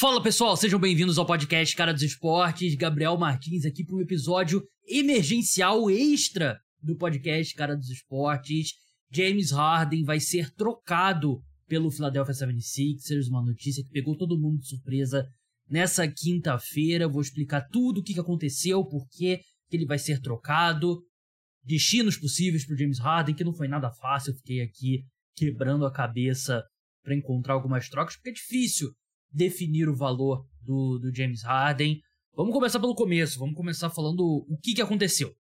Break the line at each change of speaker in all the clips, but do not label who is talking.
Fala pessoal, sejam bem-vindos ao podcast Cara dos Esportes. Gabriel Martins aqui para um episódio emergencial extra do podcast Cara dos Esportes. James Harden vai ser trocado pelo Philadelphia 76ers, uma notícia que pegou todo mundo de surpresa nessa quinta-feira. Vou explicar tudo o que aconteceu, por que ele vai ser trocado, destinos possíveis para James Harden, que não foi nada fácil. Eu fiquei aqui quebrando a cabeça para encontrar algumas trocas, porque é difícil definir o valor do, do James Harden. Vamos começar pelo começo, vamos começar falando o que, que aconteceu.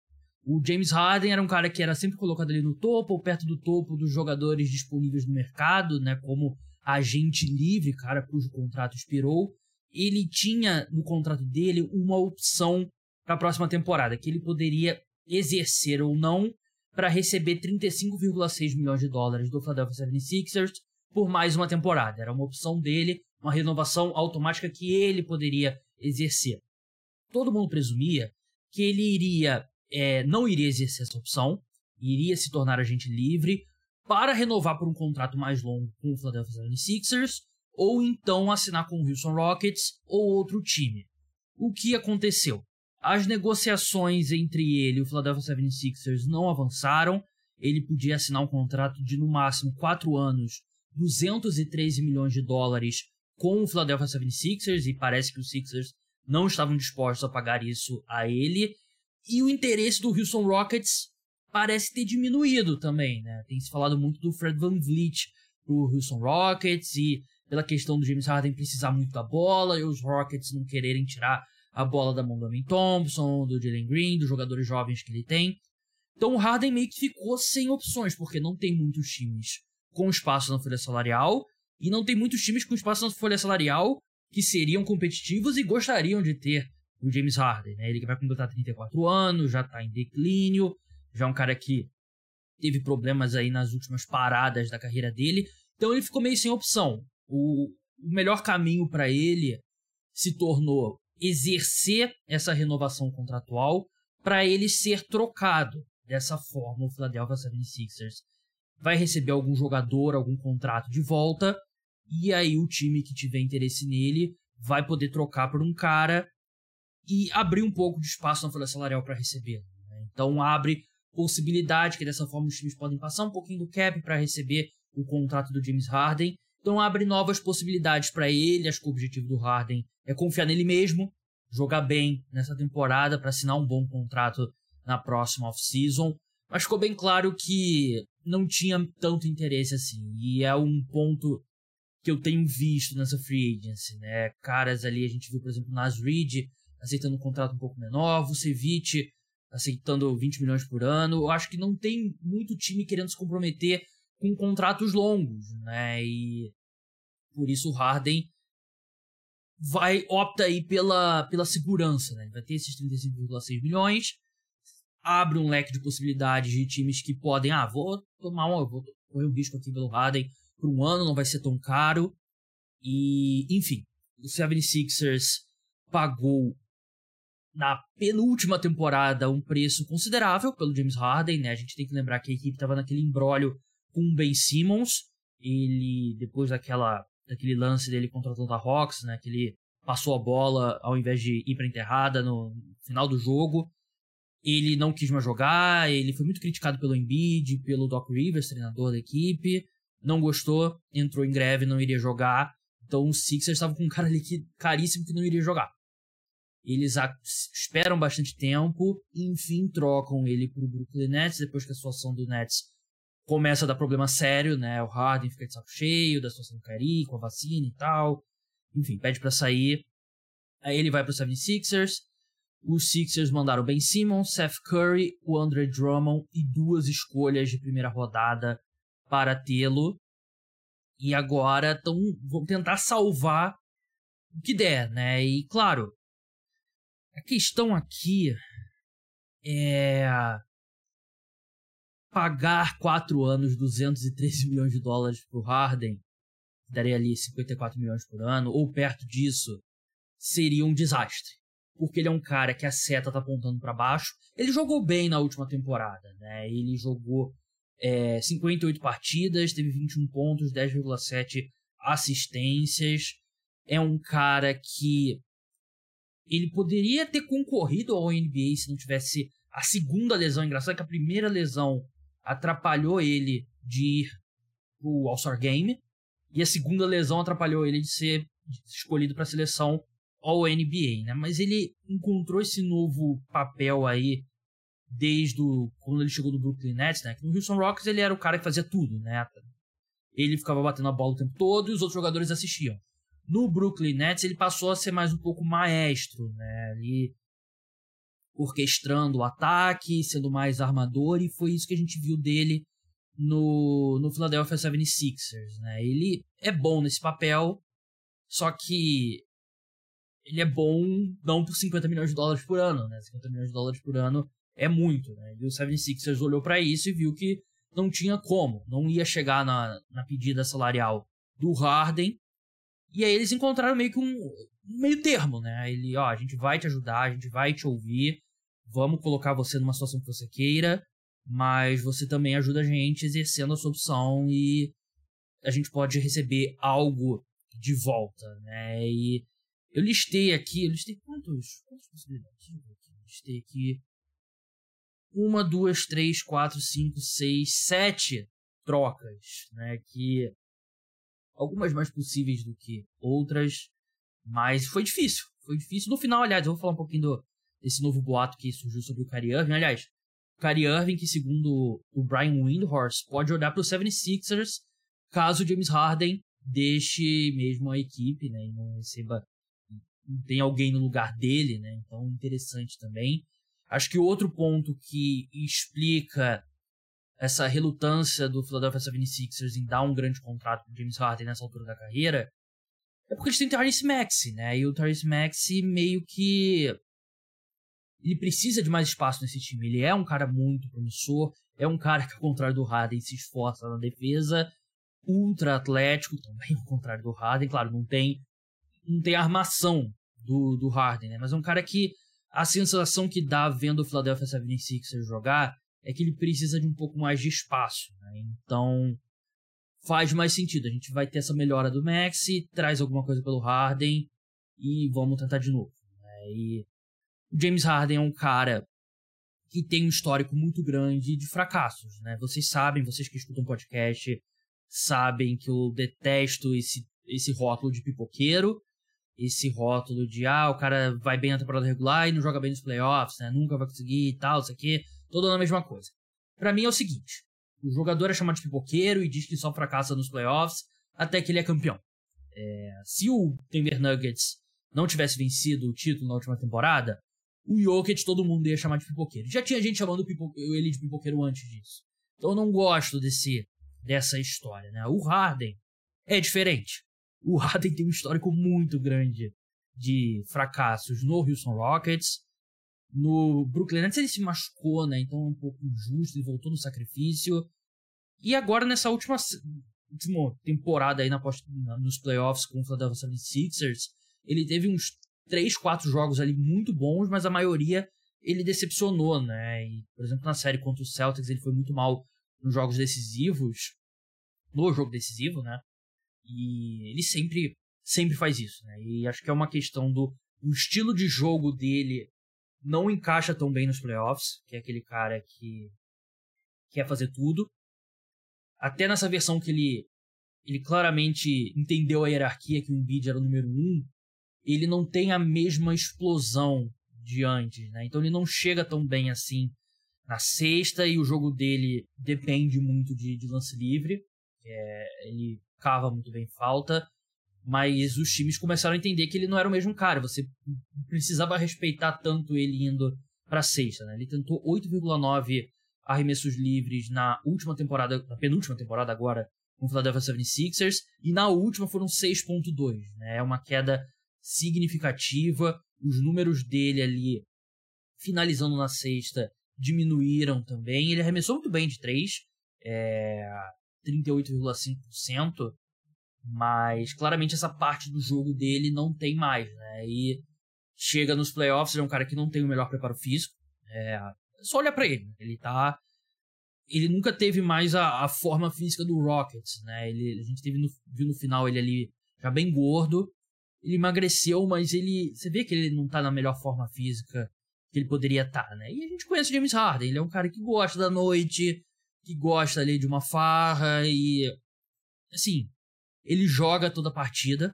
O James Harden era um cara que era sempre colocado ali no topo ou perto do topo dos jogadores disponíveis no mercado, né, como agente livre, cara cujo contrato expirou. Ele tinha no contrato dele uma opção para a próxima temporada, que ele poderia exercer ou não para receber 35,6 milhões de dólares do Philadelphia 76ers por mais uma temporada. Era uma opção dele, uma renovação automática que ele poderia exercer. Todo mundo presumia que ele iria, é, não iria exercer essa opção, iria se tornar agente livre para renovar por um contrato mais longo com o Philadelphia 76ers ou então assinar com o Houston Rockets ou outro time. O que aconteceu? As negociações entre ele e o Philadelphia 76ers não avançaram. Ele podia assinar um contrato de no máximo 4 anos, 213 milhões de dólares com o Philadelphia 76ers e parece que os Sixers não estavam dispostos a pagar isso a ele. E o interesse do Houston Rockets parece ter diminuído também, né? Tem se falado muito do Fred Van Vliet pro Houston Rockets e pela questão do James Harden precisar muito da bola e os Rockets não quererem tirar a bola da mão do Amin Thompson, do Jalen Green, dos jogadores jovens que ele tem. Então o Harden meio que ficou sem opções, porque não tem muitos times com espaço na folha salarial e não tem muitos times com espaço na folha salarial que seriam competitivos e gostariam de ter o James Harden. Né? Ele vai completar 34 anos, já está em declínio, já é um cara que teve problemas aí nas últimas paradas da carreira dele. Então ele ficou meio sem opção. O, o melhor caminho para ele se tornou exercer essa renovação contratual para ele ser trocado. Dessa forma, o Philadelphia 76ers vai receber algum jogador, algum contrato de volta e aí o time que tiver interesse nele vai poder trocar por um cara e abrir um pouco de espaço na folha salarial para receber. Né? Então abre possibilidade que dessa forma os times podem passar um pouquinho do cap para receber o contrato do James Harden. Então abre novas possibilidades para ele. Acho que o objetivo do Harden é confiar nele mesmo, jogar bem nessa temporada para assinar um bom contrato na próxima off-season. Mas ficou bem claro que não tinha tanto interesse assim. E é um ponto que eu tenho visto nessa free agency, né? Caras ali, a gente viu, por exemplo, Nas Reed aceitando um contrato um pouco menor, Vucevic aceitando 20 milhões por ano. Eu acho que não tem muito time querendo se comprometer com contratos longos, né? E por isso o Harden vai opta aí pela, pela segurança, né? Vai ter esses 35,6 milhões, abre um leque de possibilidades de times que podem, ah, vou tomar um, vou correr um risco aqui pelo Harden, por um ano, não vai ser tão caro. E, enfim, o 76ers pagou na penúltima temporada um preço considerável pelo James Harden, né? A gente tem que lembrar que a equipe estava naquele embrólio com o Ben Simmons. Ele, depois daquela, daquele lance dele contra o Atlanta Hawks, né? Que ele passou a bola ao invés de ir para enterrada no final do jogo. Ele não quis mais jogar, ele foi muito criticado pelo Embiid, pelo Doc Rivers, treinador da equipe não gostou, entrou em greve, não iria jogar. Então o Sixers estava com um cara ali que, caríssimo que não iria jogar. Eles esperam bastante tempo enfim trocam ele para o Brooklyn Nets depois que a situação do Nets começa a dar problema sério, né? O Harden fica de saco cheio da situação do Kyrie, com a vacina e tal. Enfim, pede para sair. Aí ele vai para os 76ers. Os Sixers mandaram Ben Simmons, Seth Curry, o Andre Drummond e duas escolhas de primeira rodada para tê-lo. E agora tão, vão tentar salvar o que der, né? E claro, a questão aqui é pagar quatro anos 213 milhões de dólares para o Harden, daria ali 54 milhões por ano, ou perto disso, seria um desastre. Porque ele é um cara que a seta tá apontando para baixo. Ele jogou bem na última temporada, né? Ele jogou é, 58 partidas, teve 21 pontos, 10,7 assistências. é um cara que ele poderia ter concorrido ao NBA se não tivesse a segunda lesão. Engraçado que a primeira lesão atrapalhou ele de ir pro All-Star Game e a segunda lesão atrapalhou ele de ser escolhido para a seleção All NBA, né? Mas ele encontrou esse novo papel aí desde o, quando ele chegou no Brooklyn Nets, né? Que no Houston Rockets ele era o cara que fazia tudo, né? Ele ficava batendo a bola o tempo todo e os outros jogadores assistiam. No Brooklyn Nets ele passou a ser mais um pouco maestro, né? Orquestrando o ataque, sendo mais armador e foi isso que a gente viu dele no, no Philadelphia 76ers, né? Ele é bom nesse papel, só que ele é bom não por 50 milhões de dólares por ano, né? 50 milhões de dólares por ano é muito, né? E o 76ers olhou para isso e viu que não tinha como, não ia chegar na, na pedida salarial do Harden. E aí eles encontraram meio que um, um meio termo, né? Ele, ó, a gente vai te ajudar, a gente vai te ouvir, vamos colocar você numa situação que você queira, mas você também ajuda a gente exercendo a sua opção e a gente pode receber algo de volta, né? E eu listei aqui, eu listei quantos, quantas possibilidades? Eu listei aqui uma, duas, três, quatro, cinco, seis, sete trocas, né? Que algumas mais possíveis do que outras, mas foi difícil. Foi difícil. No final, aliás, eu vou falar um pouquinho do, desse novo boato que surgiu sobre o Kyrie Irving. Aliás, o Kyrie Irving, que segundo o Brian Windhorst, pode olhar para os 76ers caso o James Harden deixe mesmo a equipe, né? E não receba. Não tem alguém no lugar dele, né? Então, interessante também. Acho que outro ponto que explica essa relutância do Philadelphia 76ers em dar um grande contrato para James Harden nessa altura da carreira é porque eles têm Tyrese Maxey, né? E o Tyrese Maxey meio que ele precisa de mais espaço nesse time. Ele é um cara muito promissor, é um cara que ao contrário do Harden se esforça na defesa, ultra atlético, também ao contrário do Harden, claro, não tem não tem armação do, do Harden, né? Mas é um cara que a sensação que dá vendo o Philadelphia 76ers jogar é que ele precisa de um pouco mais de espaço. Né? Então faz mais sentido. A gente vai ter essa melhora do Maxi, traz alguma coisa pelo Harden e vamos tentar de novo. Né? E o James Harden é um cara que tem um histórico muito grande de fracassos. Né? Vocês sabem, vocês que escutam podcast, sabem que eu detesto esse, esse rótulo de pipoqueiro esse rótulo de ah, o cara vai bem na temporada regular e não joga bem nos playoffs, né? Nunca vai conseguir e tal, isso aqui, toda a mesma coisa. Para mim é o seguinte: o jogador é chamado de pipoqueiro e diz que só fracassa nos playoffs até que ele é campeão. É, se o Denver Nuggets não tivesse vencido o título na última temporada, o Jokic todo mundo ia chamar de pipoqueiro. Já tinha gente chamando ele de pipoqueiro antes disso. Então eu não gosto desse dessa história, né? O Harden é diferente o Harden tem um histórico muito grande de fracassos no Houston Rockets. No Brooklyn Nets ele se machucou, né? Então é um pouco injusto, ele voltou no sacrifício. E agora nessa última, última temporada aí na, na, nos playoffs com o Philadelphia 76ers, ele teve uns 3, 4 jogos ali muito bons, mas a maioria ele decepcionou, né? E, por exemplo, na série contra os Celtics ele foi muito mal nos jogos decisivos. No jogo decisivo, né? E ele sempre, sempre faz isso, né? E acho que é uma questão do o estilo de jogo dele não encaixa tão bem nos playoffs, que é aquele cara que quer fazer tudo. Até nessa versão que ele ele claramente entendeu a hierarquia que o Embiid era o número um, ele não tem a mesma explosão de antes, né? Então ele não chega tão bem assim na sexta e o jogo dele depende muito de, de lance livre. É, ele cava muito bem falta, mas os times começaram a entender que ele não era o mesmo cara. Você precisava respeitar tanto ele indo para sexta. Né? Ele tentou 8,9 arremessos livres na última temporada, na penúltima temporada agora, com o Philadelphia 76ers, e na última foram 6,2. Né? É uma queda significativa. Os números dele ali, finalizando na sexta, diminuíram também. Ele arremessou muito bem de 3. É, 38,5%, mas claramente essa parte do jogo dele não tem mais, né? E chega nos playoffs, ele é um cara que não tem o melhor preparo físico. É, só olha para ele, né? ele tá ele nunca teve mais a, a, forma física do Rockets, né? Ele, a gente teve no, viu no final ele ali já bem gordo, ele emagreceu, mas ele. Você vê que ele não tá na melhor forma física que ele poderia estar, tá, né? E a gente conhece o James Harden, ele é um cara que gosta da noite, que gosta ali de uma farra e. Assim, ele joga toda a partida,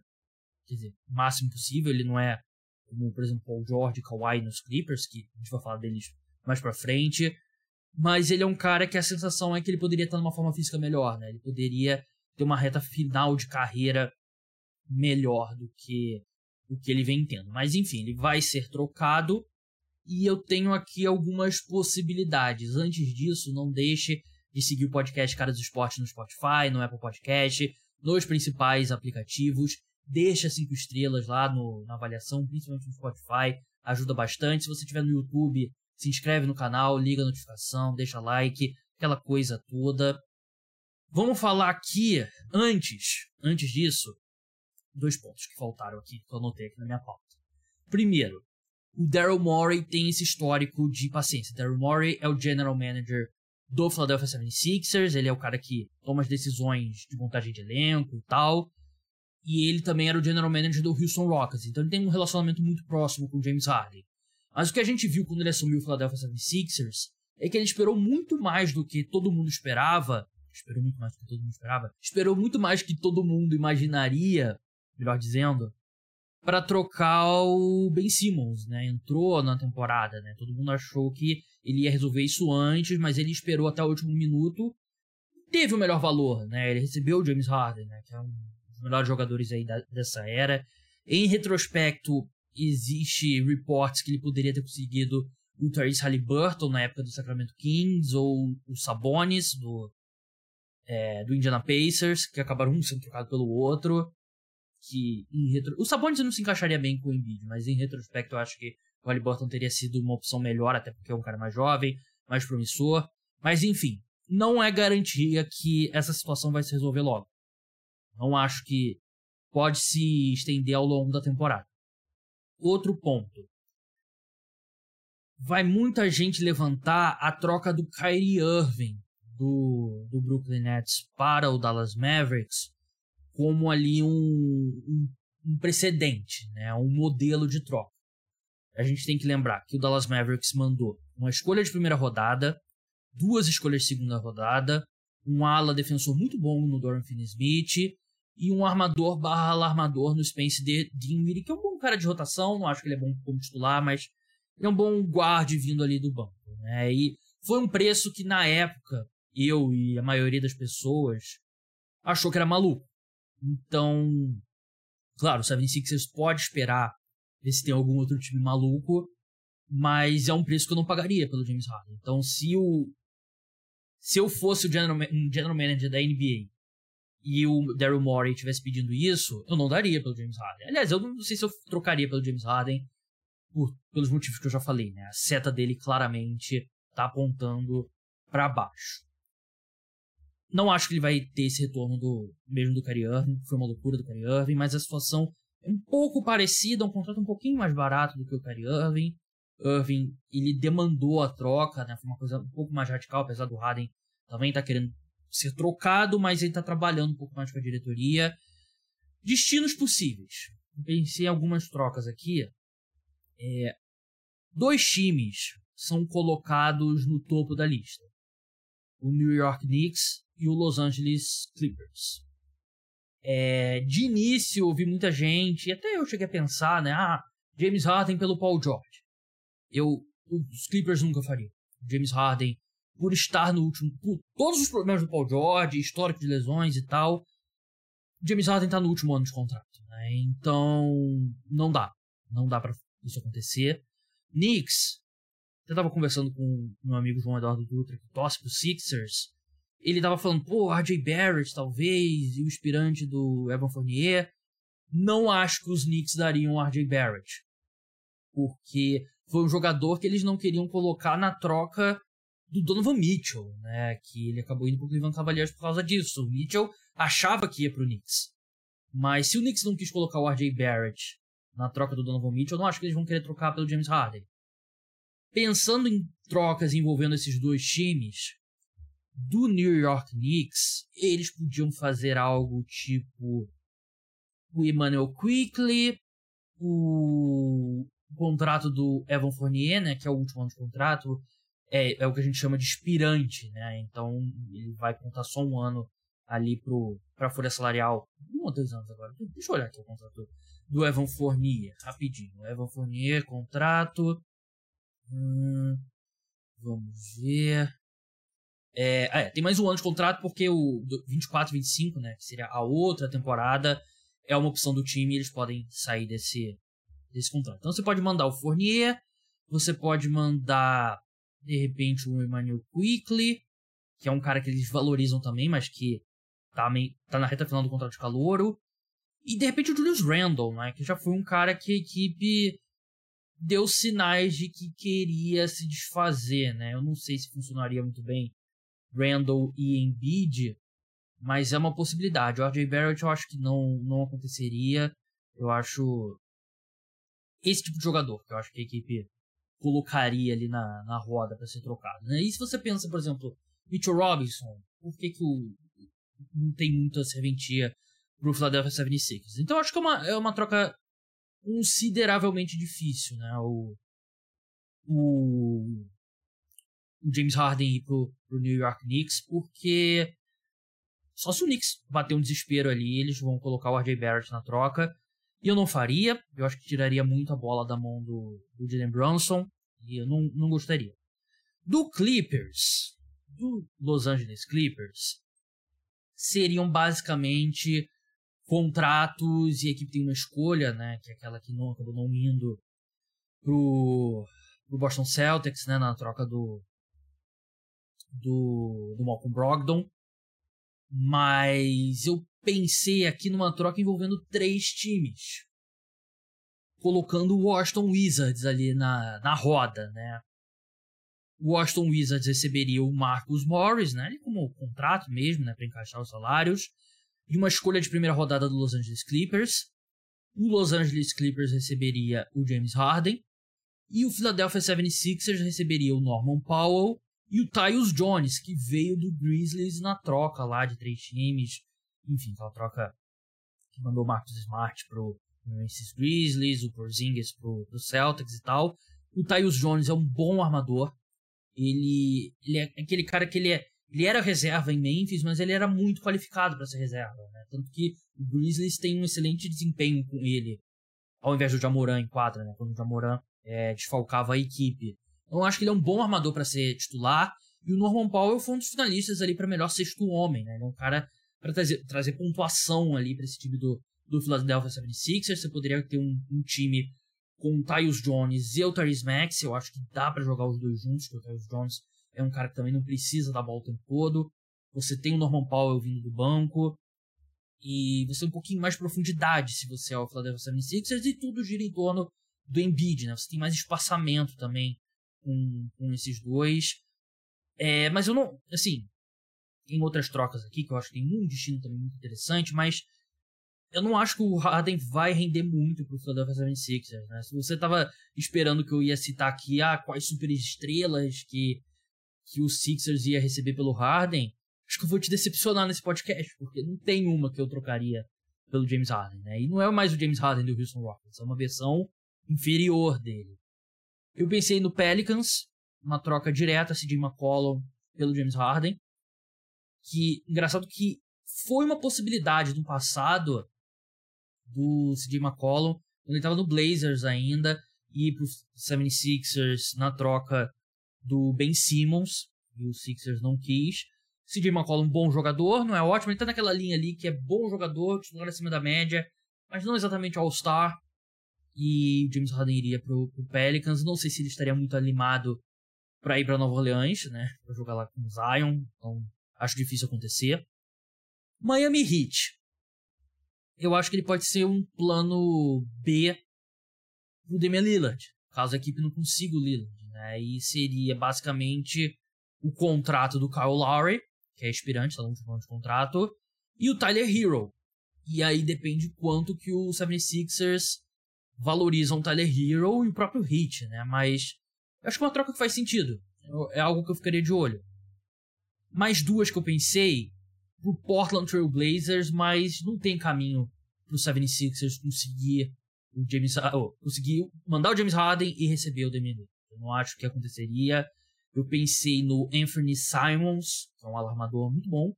quer dizer, o máximo possível, ele não é como, por exemplo, o George Kawhi nos Clippers, que a gente vai falar deles mais pra frente. Mas ele é um cara que a sensação é que ele poderia estar numa forma física melhor, né? Ele poderia ter uma reta final de carreira melhor do que o que ele vem tendo. Mas enfim, ele vai ser trocado e eu tenho aqui algumas possibilidades. Antes disso, não deixe de seguir o podcast Cara dos Esportes no Spotify, no Apple Podcast, nos principais aplicativos. Deixa cinco estrelas lá no, na avaliação, principalmente no Spotify, ajuda bastante. Se você estiver no YouTube, se inscreve no canal, liga a notificação, deixa like, aquela coisa toda. Vamos falar aqui, antes, antes disso, dois pontos que faltaram aqui, que eu anotei aqui na minha pauta. Primeiro, o Daryl Morey tem esse histórico de paciência. Daryl Morey é o general manager do Philadelphia 76ers, ele é o cara que toma as decisões de montagem de elenco e tal. E ele também era o general manager do Houston Rockets, então ele tem um relacionamento muito próximo com o James Harden. Mas o que a gente viu quando ele assumiu o Philadelphia 76ers é que ele esperou muito mais do que todo mundo esperava. Esperou muito mais do que todo mundo esperava. Esperou muito mais do que todo mundo imaginaria, melhor dizendo, para trocar o Ben Simmons, né? Entrou na temporada, né? Todo mundo achou que ele ia resolver isso antes, mas ele esperou até o último minuto. Teve o melhor valor, né? Ele recebeu o James Harden, né? Que é um dos melhores jogadores aí da, dessa era. Em retrospecto, existe reports que ele poderia ter conseguido o Therese Halliburton na época do Sacramento Kings ou o Sabonis do, é, do Indiana Pacers, que acabaram um sendo trocado pelo outro. Que em retro... O Sabonis não se encaixaria bem com o Embiid, mas em retrospecto eu acho que o Halliburton teria sido uma opção melhor, até porque é um cara mais jovem, mais promissor. Mas enfim, não é garantia que essa situação vai se resolver logo. Não acho que pode se estender ao longo da temporada. Outro ponto. Vai muita gente levantar a troca do Kyrie Irving do, do Brooklyn Nets para o Dallas Mavericks como ali um, um, um precedente, né? um modelo de troca. A gente tem que lembrar que o Dallas Mavericks mandou uma escolha de primeira rodada, duas escolhas de segunda rodada, um ala defensor muito bom no Dorian Finney-Smith e um armador barra armador no Spence Dinwiddie, que é um bom cara de rotação, não acho que ele é bom como titular, mas ele é um bom guarde vindo ali do banco. Né? E foi um preço que na época eu e a maioria das pessoas achou que era maluco. Então, claro, o 76ers pode esperar ver se tem algum outro time maluco, mas é um preço que eu não pagaria pelo James Harden. Então, se o se eu fosse o general, um general manager da NBA e o Daryl Morey tivesse pedindo isso, eu não daria pelo James Harden. Aliás, eu não sei se eu trocaria pelo James Harden por, pelos motivos que eu já falei, né? A seta dele claramente tá apontando para baixo. Não acho que ele vai ter esse retorno do mesmo do Kyrie Irving, foi uma loucura do Kyrie Irving, mas a situação é um pouco parecida, um contrato um pouquinho mais barato do que o Kyrie Irving. Irving, ele demandou a troca, né? Foi uma coisa um pouco mais radical, apesar do Harden também tá querendo ser trocado, mas ele está trabalhando um pouco mais com a diretoria. Destinos possíveis. Pensei em algumas trocas aqui. É, dois times são colocados no topo da lista: o New York Knicks e o Los Angeles Clippers. É, de início, ouvi muita gente, até eu cheguei a pensar, né? Ah, James Harden pelo Paul George. Eu, os Clippers nunca fariam. James Harden por estar no último. Por todos os problemas do Paul George, histórico de lesões e tal. James Harden tá no último ano de contrato. Né? Então, não dá. Não dá para isso acontecer. Knicks. Eu tava conversando com meu amigo João Eduardo Dutra, que torce pro Sixers. Ele tava falando, pô, RJ Barrett, talvez, e o inspirante do Evan Fournier. Não acho que os Knicks dariam o RJ Barrett. Porque foi um jogador que eles não queriam colocar na troca do Donovan Mitchell, né? Que ele acabou indo pro Cleveland Cavaliers por causa disso. O Mitchell achava que ia pro Knicks. Mas se o Knicks não quis colocar o RJ Barrett na troca do Donovan Mitchell, eu não acho que eles vão querer trocar pelo James Harden. Pensando em trocas envolvendo esses dois times, do New York Knicks, eles podiam fazer algo tipo o Emmanuel Quickly, o contrato do Evan Fournier, né, que é o último ano de contrato, é, é o que a gente chama de expirante, né? Então ele vai contar só um ano ali pro, pra folha salarial. Um ou dois anos agora. Deixa eu olhar aqui o contrato do Evan Fournier, rapidinho. Evan Fournier, contrato. Hum, vamos ver. É, é, tem mais um ano de contrato porque o 24 25, né, que seria a outra temporada, é uma opção do time e eles podem sair desse, desse contrato. Então você pode mandar o Fournier, você pode mandar de repente o Emmanuel Quickly, que é um cara que eles valorizam também, mas que tá, meio, tá na reta final do contrato de calouro. E de repente o Julius Randle, né, que já foi um cara que a equipe deu sinais de que queria se desfazer, né? Eu não sei se funcionaria muito bem Randall e Embiid, mas é uma possibilidade. O RJ Barrett eu acho que não, não aconteceria. Eu acho esse tipo de jogador que eu acho que a equipe colocaria ali na, na roda para ser trocado. Né? E se você pensa, por exemplo, Mitchell Robinson, por que, que o, não tem muita serventia pro Philadelphia 76ers? Então eu acho que é uma, é uma troca consideravelmente difícil, né? O, o James Harden ir pro, pro New York Knicks, porque só se o Knicks bater um desespero ali, eles vão colocar o RJ Barrett na troca. E eu não faria, eu acho que tiraria muito a bola da mão do, do Jalen Brunson, e eu não, não gostaria. Do Clippers, do Los Angeles Clippers, seriam basicamente contratos e a equipe tem uma escolha, né, que é aquela que não acabou não indo pro, pro Boston Celtics, né, na troca do do, do Malcolm Brogdon. Mas eu pensei aqui numa troca envolvendo três times. Colocando o Washington Wizards ali na, na roda, né? O Washington Wizards receberia o Marcus Morris, né? Como contrato mesmo, né? Para encaixar os salários. E uma escolha de primeira rodada do Los Angeles Clippers. O Los Angeles Clippers receberia o James Harden. E o Philadelphia 76ers receberia o Norman Powell e o Tyus Jones, que veio do Grizzlies na troca lá de três times. Enfim, aquela troca que mandou o Marcus Smart pro Memphis Grizzlies, o Porzingis pro, pro Celtics e tal. O Tyus Jones é um bom armador. Ele, ele é aquele cara que ele é ele era reserva em Memphis, mas ele era muito qualificado para ser reserva, né? Tanto que o Grizzlies tem um excelente desempenho com ele, ao invés do Jamoran em quadra, né? Quando o Jamoran é, desfalcava a equipe. Eu acho que ele é um bom armador para ser titular. E o Norman Powell foi um dos finalistas ali para melhor sexto homem, né? Ele é um cara para trazer, trazer pontuação ali para esse time do, do Philadelphia 76ers. Você poderia ter um, um time com o Tyus Jones e o Tyrese Max. Eu acho que dá para jogar os dois juntos, porque o Tyus Jones é um cara que também não precisa da bola o tempo todo. Você tem o Norman Powell vindo do banco. E você tem um pouquinho mais de profundidade se você é o Philadelphia 76ers. E tudo gira em torno do Embiid, né? Você tem mais espaçamento também com, com esses dois. É, mas eu não. Assim, tem outras trocas aqui que eu acho que tem um destino também muito interessante, mas eu não acho que o Harden vai render muito pro Philadelphia 76ers, né? Se você tava esperando que eu ia citar aqui, ah, quais superestrelas que, que o Sixers ia receber pelo Harden, acho que eu vou te decepcionar nesse podcast, porque não tem uma que eu trocaria pelo James Harden, né? E não é mais o James Harden do Houston Rockets, é uma versão inferior dele. Eu pensei no Pelicans, uma troca direta, CJ McCollum pelo James Harden. Que, engraçado que foi uma possibilidade no passado do CJ McCollum, quando ele estava no Blazers ainda, ir pro 76ers na troca do Ben Simmons, e o Sixers não quis. CJ McCollum, bom jogador, não é ótimo, ele tá naquela linha ali que é bom jogador, titular acima da média, mas não exatamente All-Star e o James Harden iria pro, pro Pelicans. Não sei se ele estaria muito animado para ir para Nova Orleans, né, para jogar lá com o Zion. Então, acho difícil acontecer. Miami Heat. Eu acho que ele pode ser um plano B pro Damian Lillard, caso a equipe não consiga o Lillard, né? E seria basicamente o contrato do Kyle Lowry, que é aspirante, tá no último ano de contrato, e o Tyler Hero. E aí depende quanto que o 76ers valorizam o Tyler Hero e o próprio Hit, né? Mas eu acho que é uma troca que faz sentido. É algo que eu ficaria de olho. Mais duas que eu pensei pro Portland Trail Blazers, mas não tem caminho pro 76ers conseguir o James, oh, conseguir mandar o James Harden e receber o Lillard. Eu não acho que aconteceria. Eu pensei no Anthony Simons, que é um alarmador muito bom,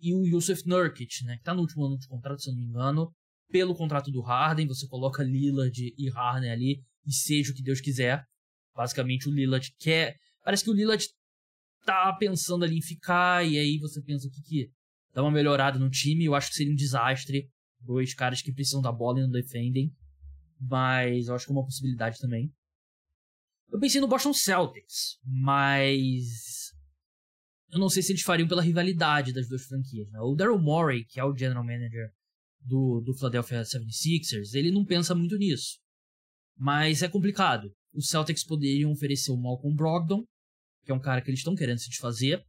e o Yusuf Nurkic, né, que tá no último ano de contrato, se eu não me engano, pelo contrato do Harden, você coloca Lillard e Harden ali e seja o que Deus quiser. Basicamente o Lillard quer, parece que o Lillard tá pensando ali em ficar e aí você pensa o que que dá uma melhorada no time, eu acho que seria um desastre. Dois caras que precisam da bola e não defendem. Mas eu acho que é uma possibilidade também. Eu pensei no Boston Celtics, mas eu não sei se eles fariam pela rivalidade das duas franquias. Né? O Daryl Morey, que é o general manager do, do Philadelphia 76ers, ele não pensa muito nisso. Mas é complicado. Os Celtics poderiam oferecer o Malcolm Brogdon, que é um cara que eles estão querendo se desfazer,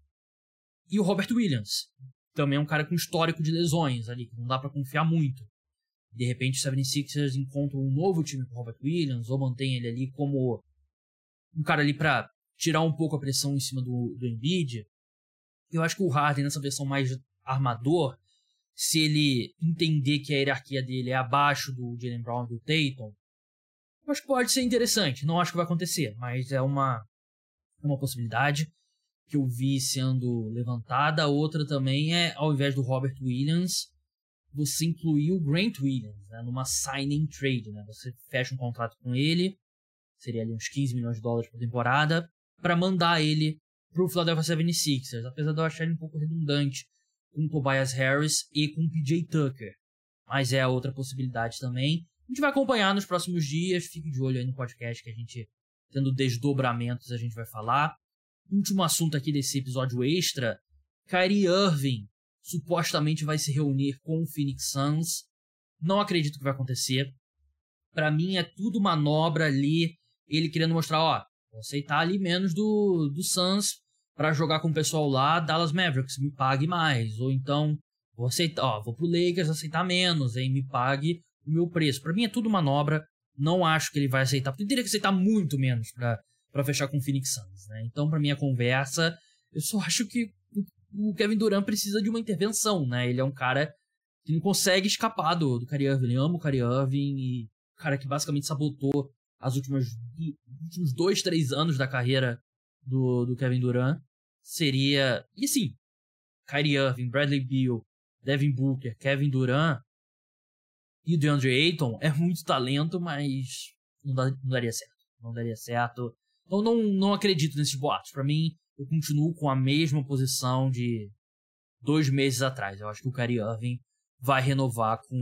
e o Robert Williams, também é um cara com histórico de lesões ali, que não dá para confiar muito. De repente, os 76ers encontram um novo time com Robert Williams, ou mantém ele ali como um cara ali para tirar um pouco a pressão em cima do, do Embiid. Eu acho que o Harden, nessa versão mais armador, se ele entender que a hierarquia dele é abaixo do Jalen Brown e do Tatum, acho que pode ser interessante. Não acho que vai acontecer, mas é uma, uma possibilidade que eu vi sendo levantada. Outra também é, ao invés do Robert Williams, você incluir o Grant Williams né, numa signing trade. Né? Você fecha um contrato com ele, seria ali uns 15 milhões de dólares por temporada, para mandar ele pro Philadelphia 76ers, apesar de eu achar ele um pouco redundante com Tobias Harris e com PJ Tucker. Mas é outra possibilidade também. A gente vai acompanhar nos próximos dias, fique de olho aí no podcast que a gente, tendo desdobramentos, a gente vai falar. Último assunto aqui desse episódio extra, Kyrie Irving supostamente vai se reunir com o Phoenix Suns. Não acredito que vai acontecer. Para mim é tudo manobra ali, ele querendo mostrar, ó, vou aceitar ali menos do, do Suns para jogar com o pessoal lá, Dallas Mavericks, me pague mais. Ou então, vou aceitar, ó, vou pro Lakers aceitar menos, aí me pague o meu preço. Para mim é tudo manobra, não acho que ele vai aceitar, porque ele teria que aceitar muito menos para fechar com o Phoenix Suns, né? Então, para mim a conversa, eu só acho que o Kevin Durant precisa de uma intervenção, né? Ele é um cara que não consegue escapar do, do Kyrie Irving. Ele ama o Kyrie Irving e cara que basicamente sabotou as últimas últimos dois, três anos da carreira do, do Kevin Durant seria. E assim, Kyrie Irving, Bradley Beal, Devin Booker, Kevin Durant e DeAndre Ayton é muito talento, mas não, dá, não daria certo. Não daria certo. Então não, não acredito nesses boatos. Para mim, eu continuo com a mesma posição de dois meses atrás. Eu acho que o Kyrie Irving vai renovar com,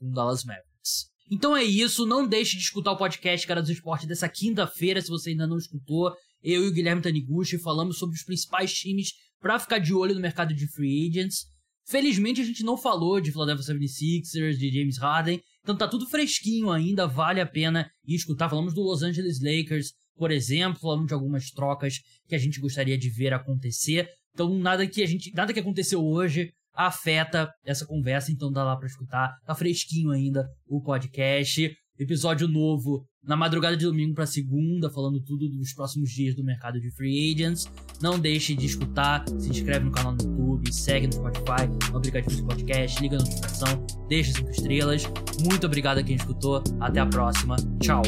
o Dallas Mavericks. Então é isso, não deixe de escutar o podcast Cara dos Esportes dessa quinta-feira, se você ainda não escutou. Eu e o Guilherme Taniguchi falamos sobre os principais times para ficar de olho no mercado de free agents. Felizmente a gente não falou de Philadelphia 76ers, de James Harden, então tá tudo fresquinho ainda, vale a pena ir escutar. Falamos do Los Angeles Lakers, por exemplo, falamos de algumas trocas que a gente gostaria de ver acontecer. Então nada que a gente, nada que aconteceu hoje afeta essa conversa, então dá lá para escutar. Tá fresquinho ainda o podcast. Episódio novo na madrugada de domingo para segunda, falando tudo dos próximos dias do mercado de free agents. Não deixe de escutar, se inscreve no canal no YouTube, segue no Spotify, no aplicativo de podcast, liga a notificação, deixa cinco estrelas. Muito obrigado a quem escutou. Até a próxima. Tchau.